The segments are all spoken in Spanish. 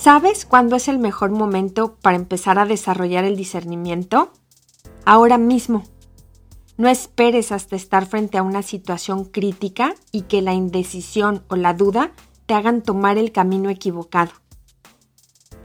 ¿Sabes cuándo es el mejor momento para empezar a desarrollar el discernimiento? Ahora mismo. No esperes hasta estar frente a una situación crítica y que la indecisión o la duda te hagan tomar el camino equivocado.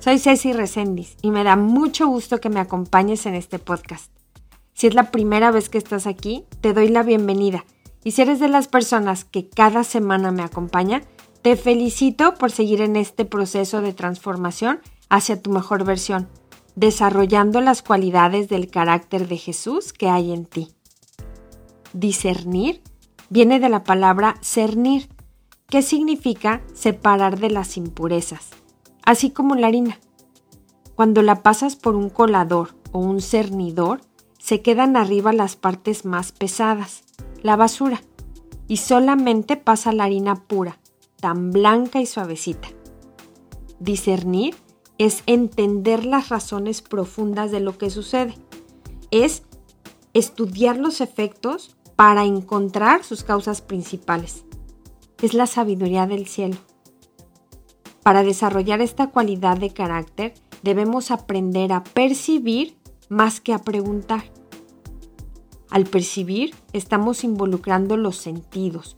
Soy Ceci Resendiz y me da mucho gusto que me acompañes en este podcast. Si es la primera vez que estás aquí, te doy la bienvenida. Y si eres de las personas que cada semana me acompaña, te felicito por seguir en este proceso de transformación hacia tu mejor versión, desarrollando las cualidades del carácter de Jesús que hay en ti. Discernir viene de la palabra cernir, que significa separar de las impurezas, así como la harina. Cuando la pasas por un colador o un cernidor, se quedan arriba las partes más pesadas, la basura, y solamente pasa la harina pura, tan blanca y suavecita. Discernir es entender las razones profundas de lo que sucede. Es estudiar los efectos para encontrar sus causas principales. Es la sabiduría del cielo. Para desarrollar esta cualidad de carácter debemos aprender a percibir más que a preguntar. Al percibir estamos involucrando los sentidos,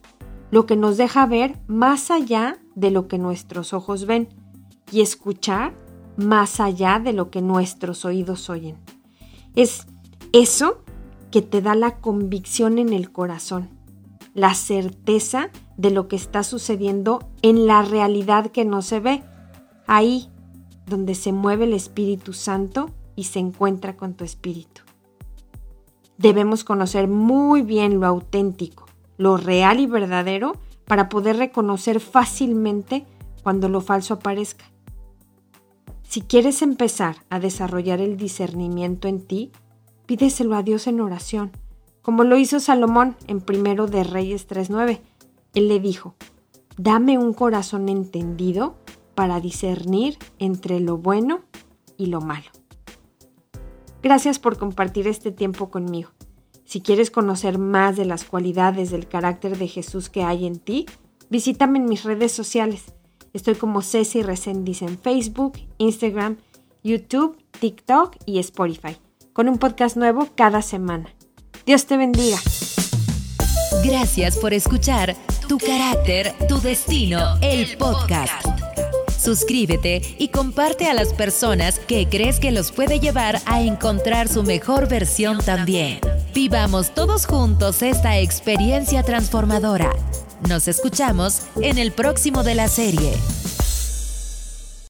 lo que nos deja ver más allá de lo que nuestros ojos ven y escuchar más allá de lo que nuestros oídos oyen. Es eso que te da la convicción en el corazón, la certeza de lo que está sucediendo en la realidad que no se ve, ahí donde se mueve el Espíritu Santo y se encuentra con tu espíritu. Debemos conocer muy bien lo auténtico, lo real y verdadero para poder reconocer fácilmente cuando lo falso aparezca. Si quieres empezar a desarrollar el discernimiento en ti, pídeselo a Dios en oración, como lo hizo Salomón en Primero de Reyes 3.9. Él le dijo, dame un corazón entendido para discernir entre lo bueno y lo malo. Gracias por compartir este tiempo conmigo. Si quieres conocer más de las cualidades del carácter de Jesús que hay en ti, visítame en mis redes sociales. Estoy como Ceci Resendiz en Facebook, Instagram, YouTube, TikTok y Spotify, con un podcast nuevo cada semana. Dios te bendiga. Gracias por escuchar Tu carácter, tu destino, el podcast. Suscríbete y comparte a las personas que crees que los puede llevar a encontrar su mejor versión también. Vivamos todos juntos esta experiencia transformadora. Nos escuchamos en el próximo de la serie.